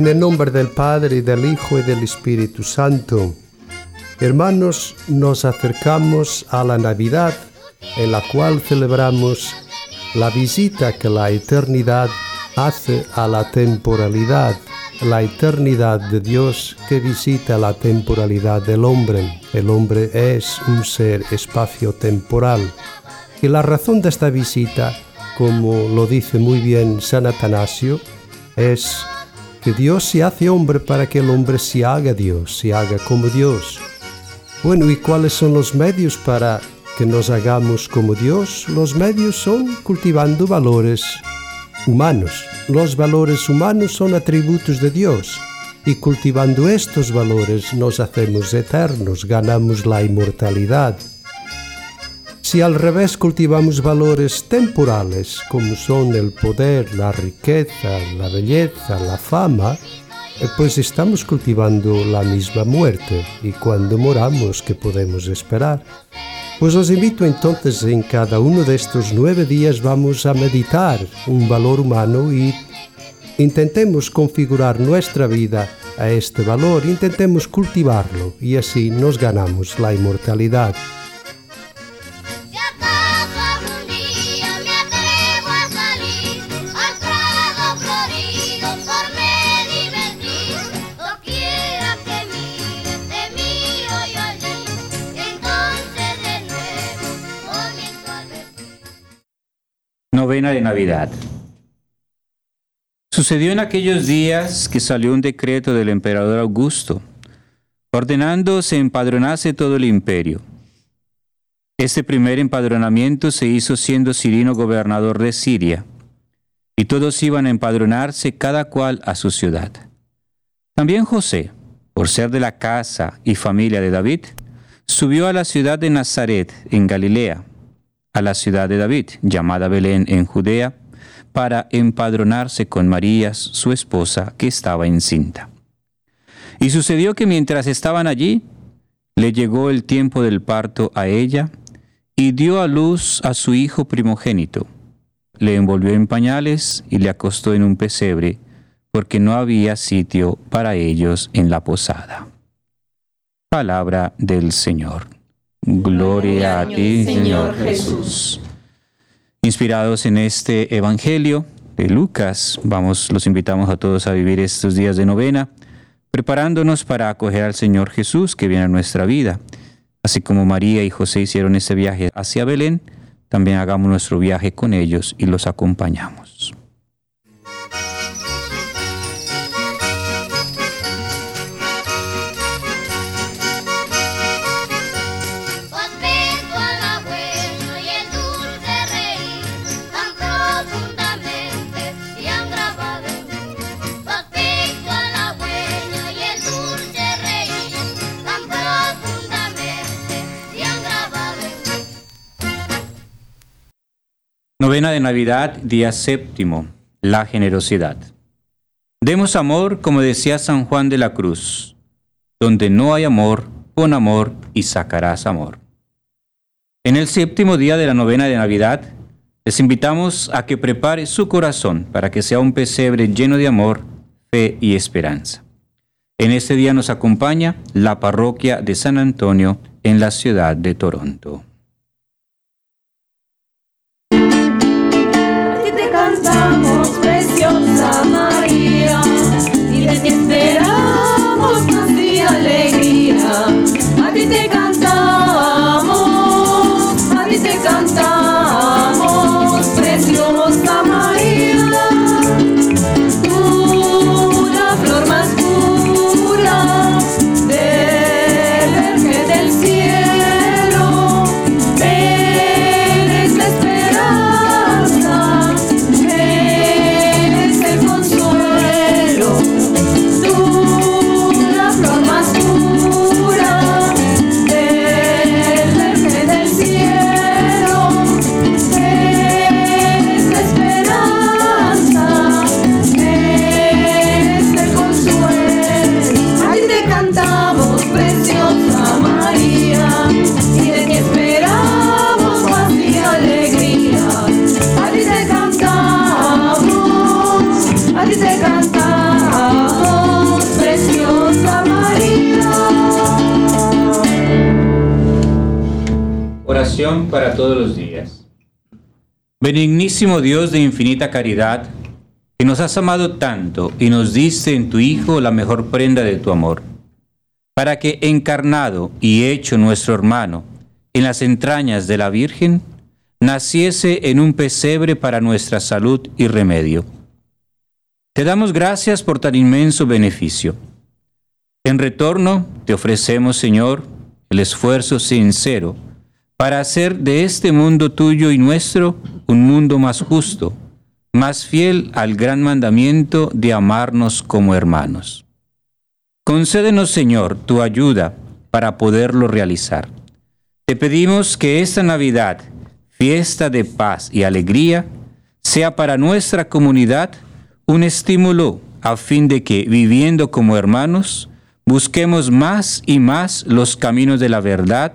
En el nombre del Padre, y del Hijo y del Espíritu Santo. Hermanos, nos acercamos a la Navidad, en la cual celebramos la visita que la eternidad hace a la temporalidad, la eternidad de Dios que visita la temporalidad del hombre. El hombre es un ser espacio-temporal. Y la razón de esta visita, como lo dice muy bien San Atanasio, es que Dios se hace hombre para que el hombre se haga Dios, se haga como Dios. Bueno, ¿y cuáles son los medios para que nos hagamos como Dios? Los medios son cultivando valores humanos. Los valores humanos son atributos de Dios y cultivando estos valores nos hacemos eternos, ganamos la inmortalidad. Si al revés cultivamos valores temporales, como son el poder, la riqueza, la belleza, la fama, eh, pues estamos cultivando la misma muerte y cuando moramos, ¿qué podemos esperar? Pues os invito entonces en cada uno de estos nueve días vamos a meditar un valor humano y intentemos configurar nuestra vida a este valor, intentemos cultivarlo y así nos ganamos la inmortalidad. De Navidad. Sucedió en aquellos días que salió un decreto del emperador Augusto, ordenando se empadronase todo el imperio. Este primer empadronamiento se hizo siendo Cirino gobernador de Siria, y todos iban a empadronarse cada cual a su ciudad. También José, por ser de la casa y familia de David, subió a la ciudad de Nazaret, en Galilea, a la ciudad de David, llamada Belén en Judea, para empadronarse con María, su esposa, que estaba encinta. Y sucedió que mientras estaban allí, le llegó el tiempo del parto a ella, y dio a luz a su hijo primogénito. Le envolvió en pañales y le acostó en un pesebre, porque no había sitio para ellos en la posada. Palabra del Señor. Gloria a ti, Señor Jesús. Inspirados en este Evangelio de Lucas, vamos, los invitamos a todos a vivir estos días de novena, preparándonos para acoger al Señor Jesús que viene a nuestra vida. Así como María y José hicieron ese viaje hacia Belén, también hagamos nuestro viaje con ellos y los acompañamos. De Navidad, día séptimo, la generosidad. Demos amor, como decía San Juan de la Cruz. Donde no hay amor, pon amor y sacarás amor. En el séptimo día de la novena de Navidad, les invitamos a que prepare su corazón para que sea un pesebre lleno de amor, fe y esperanza. En este día nos acompaña la parroquia de San Antonio en la ciudad de Toronto. María, y de ti esperamos paz y alegría. A ti te cantamos, Benignísimo Dios de infinita caridad, que nos has amado tanto y nos diste en tu Hijo la mejor prenda de tu amor, para que encarnado y hecho nuestro hermano en las entrañas de la Virgen, naciese en un pesebre para nuestra salud y remedio. Te damos gracias por tan inmenso beneficio. En retorno, te ofrecemos, Señor, el esfuerzo sincero para hacer de este mundo tuyo y nuestro un mundo más justo, más fiel al gran mandamiento de amarnos como hermanos. Concédenos, Señor, tu ayuda para poderlo realizar. Te pedimos que esta Navidad, fiesta de paz y alegría, sea para nuestra comunidad un estímulo a fin de que, viviendo como hermanos, busquemos más y más los caminos de la verdad,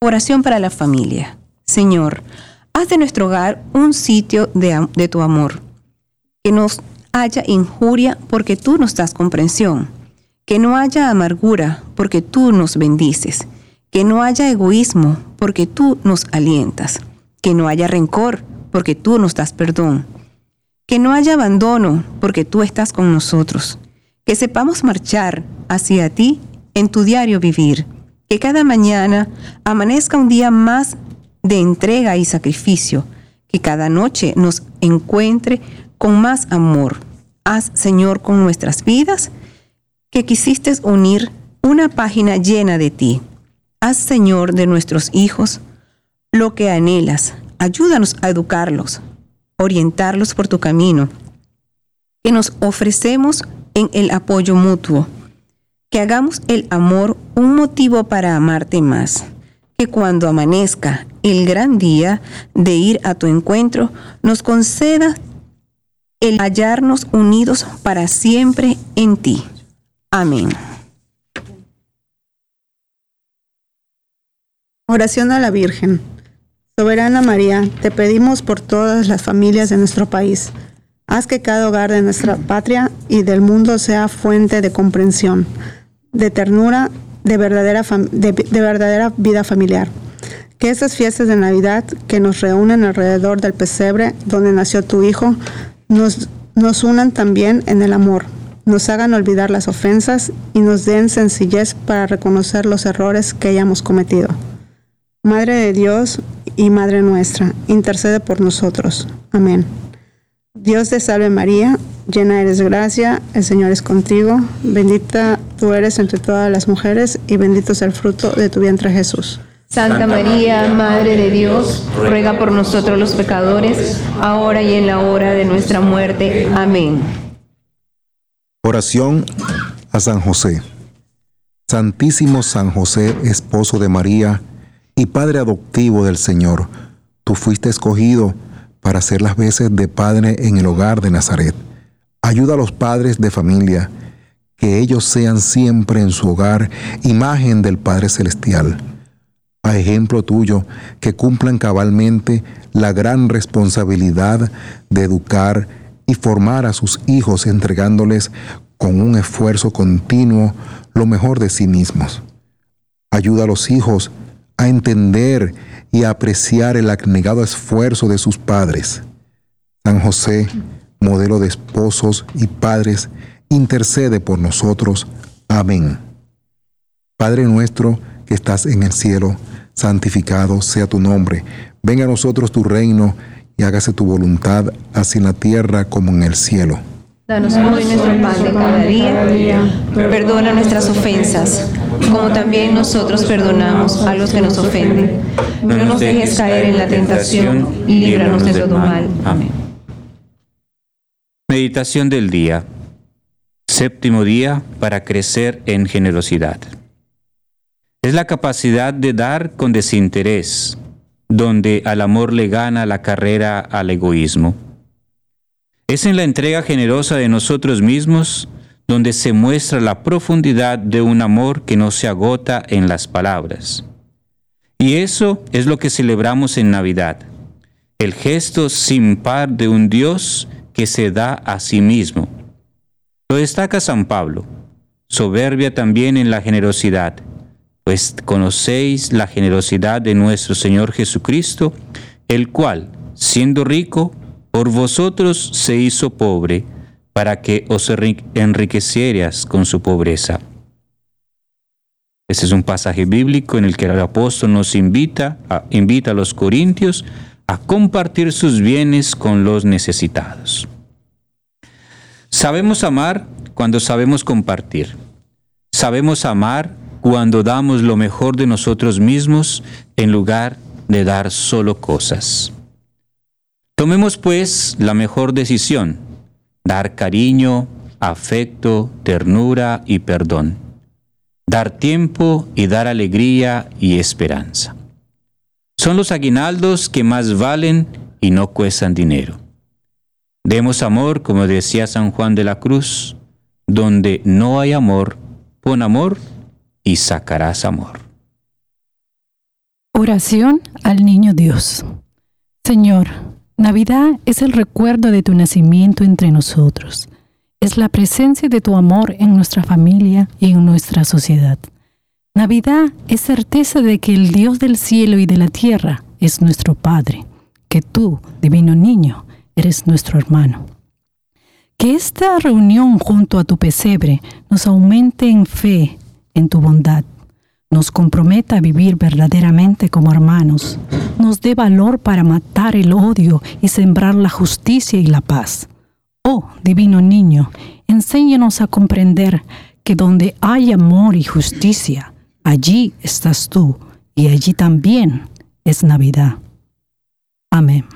Oración para la familia. Señor, haz de nuestro hogar un sitio de, tu amor. Que nos haya injuria porque tú nos das comprensión. Que no haya amargura porque tú nos bendices. Que no haya egoísmo porque tú nos alientas. Que no haya rencor porque tú nos das perdón. Que no haya abandono porque tú estás con nosotros. Que sepamos marchar hacia ti en tu diario vivir. Que cada mañana amanezca un día más de entrega y sacrificio. Que cada noche nos encuentre con más amor. Haz, Señor, con nuestras vidas que quisiste unir una página llena de ti. Haz, Señor, de nuestros hijos lo que anhelas. Ayúdanos a educarlos, orientarlos por tu camino. Que nos ofrecemos en el apoyo mutuo. Que hagamos el amor un motivo para amarte más. Que cuando amanezca el gran día de ir a tu encuentro, nos conceda el hallarnos unidos para siempre en ti. Amén. Oración a la Virgen. Soberana María, te pedimos por todas las familias de nuestro país. Haz que cada hogar de nuestra patria y del mundo sea fuente de comprensión, de ternura, de verdadera, de, de verdadera vida familiar. Que estas fiestas de Navidad que nos reúnen alrededor del pesebre donde nació tu Hijo, nos, nos unan también en el amor, nos hagan olvidar las ofensas y nos den sencillez para reconocer los errores que hayamos cometido. Madre de Dios y Madre nuestra, intercede por nosotros. Amén. Dios te salve María, llena eres de gracia, el Señor es contigo, bendita tú eres entre todas las mujeres y bendito es el fruto de tu vientre Jesús. Santa María, Madre de Dios, ruega por nosotros los pecadores, ahora y en la hora de nuestra muerte. Amén. Oración a San José. Santísimo San José, esposo de María y padre adoptivo del Señor, tú fuiste escogido para hacer las veces de padre en el hogar de Nazaret. Ayuda a los padres de familia, que ellos sean siempre en su hogar imagen del Padre Celestial. A ejemplo tuyo, que cumplan cabalmente la gran responsabilidad de educar y formar a sus hijos entregándoles con un esfuerzo continuo lo mejor de sí mismos. Ayuda a los hijos a entender y a apreciar el abnegado esfuerzo de sus padres. San José, modelo de esposos y padres, intercede por nosotros. Amén. Padre nuestro que estás en el cielo, santificado sea tu nombre. Venga a nosotros tu reino y hágase tu voluntad, así en la tierra como en el cielo. Danos hoy nuestro pan de cada día. Perdona nuestras ofensas, como también nosotros perdonamos a los que nos ofenden. No nos dejes caer en la tentación y líbranos de todo mal. Amén. Meditación del día. Séptimo día para crecer en generosidad. Es la capacidad de dar con desinterés, donde al amor le gana la carrera al egoísmo. Es en la entrega generosa de nosotros mismos donde se muestra la profundidad de un amor que no se agota en las palabras. Y eso es lo que celebramos en Navidad, el gesto sin par de un Dios que se da a sí mismo. Lo destaca San Pablo, soberbia también en la generosidad, pues conocéis la generosidad de nuestro Señor Jesucristo, el cual, siendo rico, por vosotros se hizo pobre, para que os enriquecieras con su pobreza. Este es un pasaje bíblico en el que el apóstol nos invita a, invita a los corintios a compartir sus bienes con los necesitados. Sabemos amar cuando sabemos compartir. Sabemos amar cuando damos lo mejor de nosotros mismos en lugar de dar solo cosas. Tomemos pues la mejor decisión dar cariño, afecto, ternura y perdón, dar tiempo y dar alegría y esperanza. Son los aguinaldos que más valen y no cuestan dinero. Demos amor, como decía San Juan de la Cruz, donde no hay amor, pon amor y sacarás amor. Oración al Niño Dios. Señor, Navidad es el recuerdo de tu nacimiento entre nosotros. Es la presencia de tu amor en nuestra familia y en nuestra sociedad. Navidad es certeza de que el Dios del cielo y de la tierra es nuestro Padre, que tú, divino niño, eres nuestro hermano. Que esta reunión junto a tu pesebre nos aumente en fe en tu bondad nos comprometa a vivir verdaderamente como hermanos, nos dé valor para matar el odio y sembrar la justicia y la paz. Oh, divino niño, enséñanos a comprender que donde hay amor y justicia, allí estás tú y allí también es Navidad. Amén.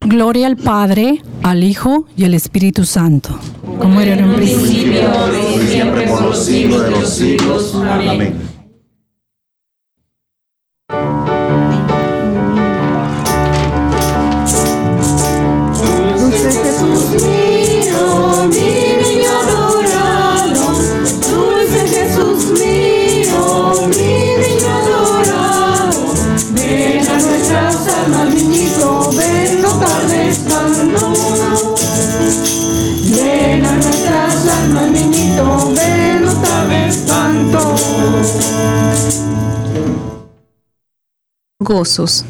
Gloria al Padre, al Hijo y al Espíritu Santo. Como era en un principio, y siempre, por los siglos de los siglos. Amén. Gozos.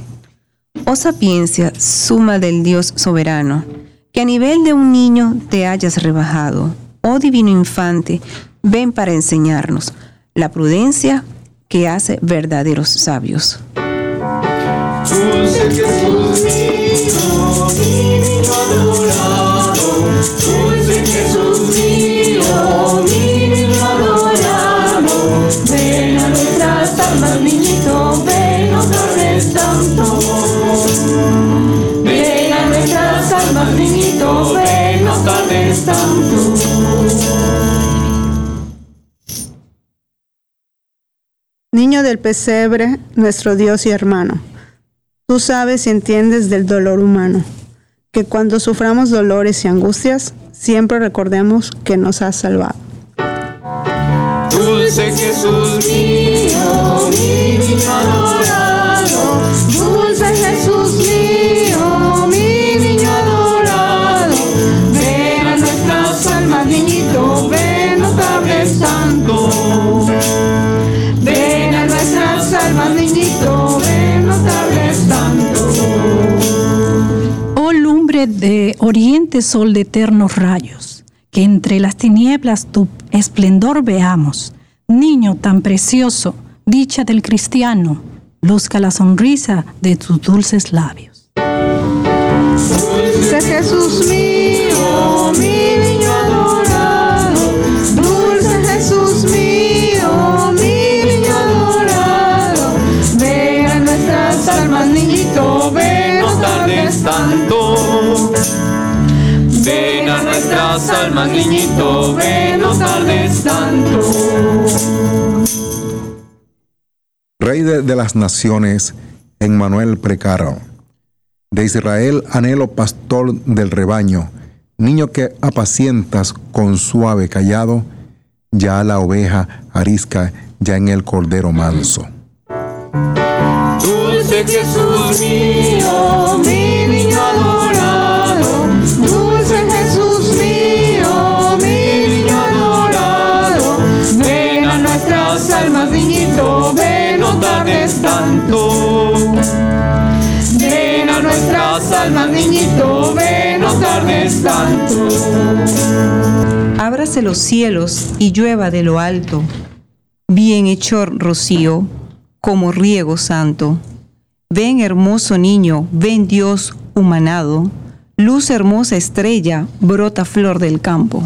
Oh sapiencia, suma del Dios soberano, que a nivel de un niño te hayas rebajado. Oh divino infante, ven para enseñarnos la prudencia que hace verdaderos sabios. Niño del pesebre, nuestro Dios y hermano, tú sabes y entiendes del dolor humano, que cuando suframos dolores y angustias, siempre recordemos que nos has salvado. Dulce Jesús mío, mi niño adorado, dulce Jesús mío, mi niño adorado, ven a nuestras almas, niñito, ven, no tardes santo. Ven a nuestras almas, niñito, ven, tardes tanto. Oh lumbre de oriente sol de eternos rayos, que entre las tinieblas tu esplendor veamos. Niño tan precioso, dicha del cristiano, luzca la sonrisa de tus dulces labios. Jesús mío, almas, niñito, tardes. Rey de, de las naciones, en Manuel Precaro. De Israel anhelo pastor del rebaño, niño que apacientas con suave callado, ya la oveja arisca ya en el cordero manso. Dulce Jesús mío, almas, niñito, ven, no tardes tanto. Ábrase los cielos y llueva de lo alto, bienhechor rocío, como riego santo. Ven hermoso niño, ven Dios humanado, luz hermosa estrella, brota flor del campo.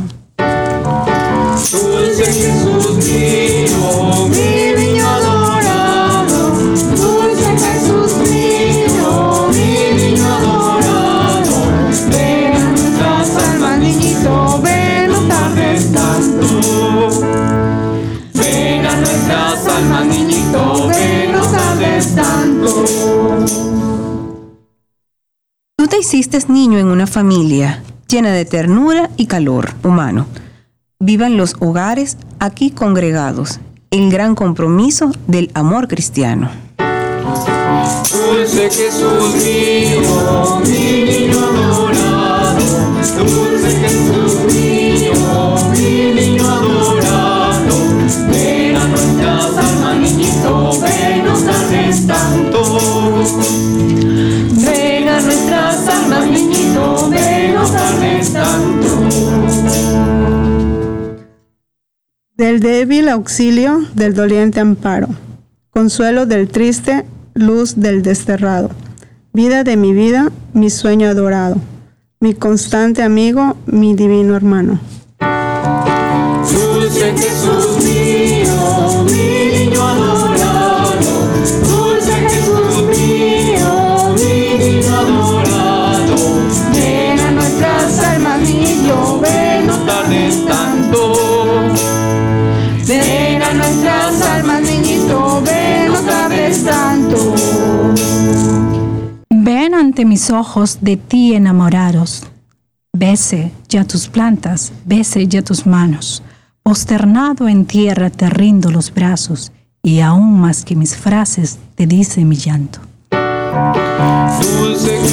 Dulce Jesús Tú te hiciste niño en una familia llena de ternura y calor humano. Vivan los hogares aquí congregados, el gran compromiso del amor cristiano. Dulce Jesús mi niño adorado, dulce Jesús Del débil auxilio, del doliente amparo, consuelo del triste, luz del desterrado, vida de mi vida, mi sueño adorado, mi constante amigo, mi divino hermano. Mis ojos de ti enamorados. Bese ya tus plantas, bese ya tus manos. Posternado en tierra te rindo los brazos, y aún más que mis frases te dice mi llanto. Dulce mi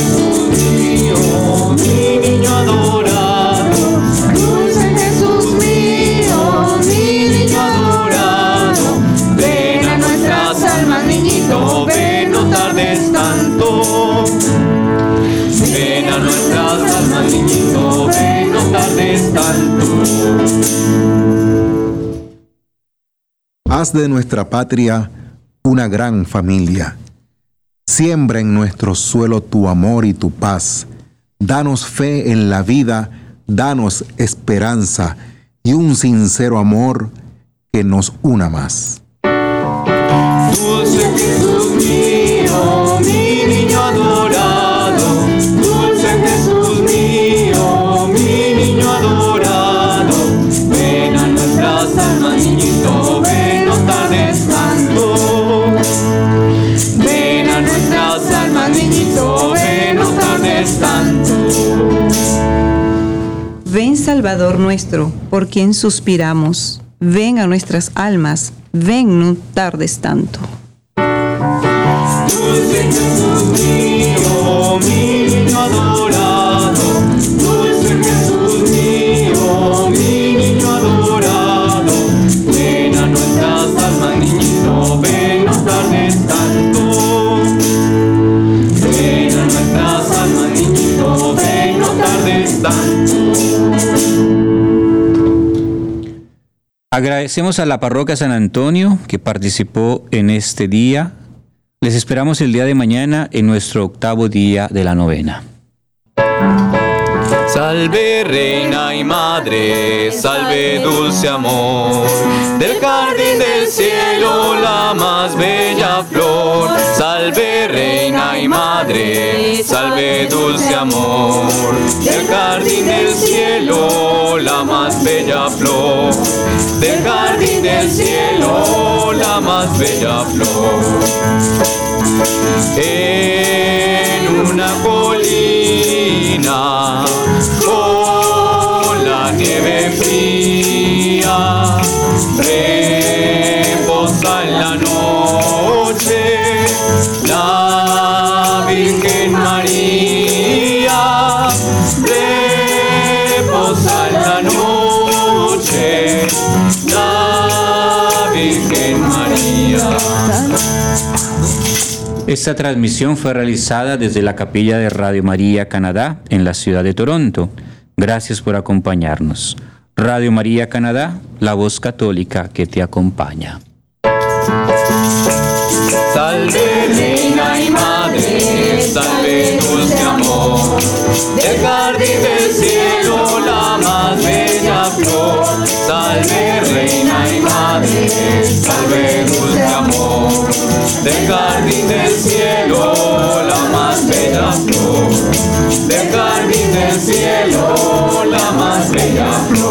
Haz de nuestra patria una gran familia. Siembra en nuestro suelo tu amor y tu paz. Danos fe en la vida, danos esperanza y un sincero amor que nos una más. Nuestro, por quien suspiramos. Ven a nuestras almas, ven no tardes tanto. Agradecemos a la parroquia San Antonio que participó en este día. Les esperamos el día de mañana en nuestro octavo día de la novena. Salve reina y madre, salve dulce amor, del jardín del cielo la más bella flor. Salve reina y madre, salve dulce amor, del jardín del cielo, la más bella flor, del jardín del cielo, la más bella flor. En una colina, con Esta transmisión fue realizada desde la capilla de Radio María Canadá en la ciudad de Toronto. Gracias por acompañarnos. Radio María Canadá, la voz católica que te acompaña. Salve reina y madre, salve dulce amor, del jardín del cielo la más bella flor. Salve reina y madre, salve dulce amor, del jardín cielo la más bella flor.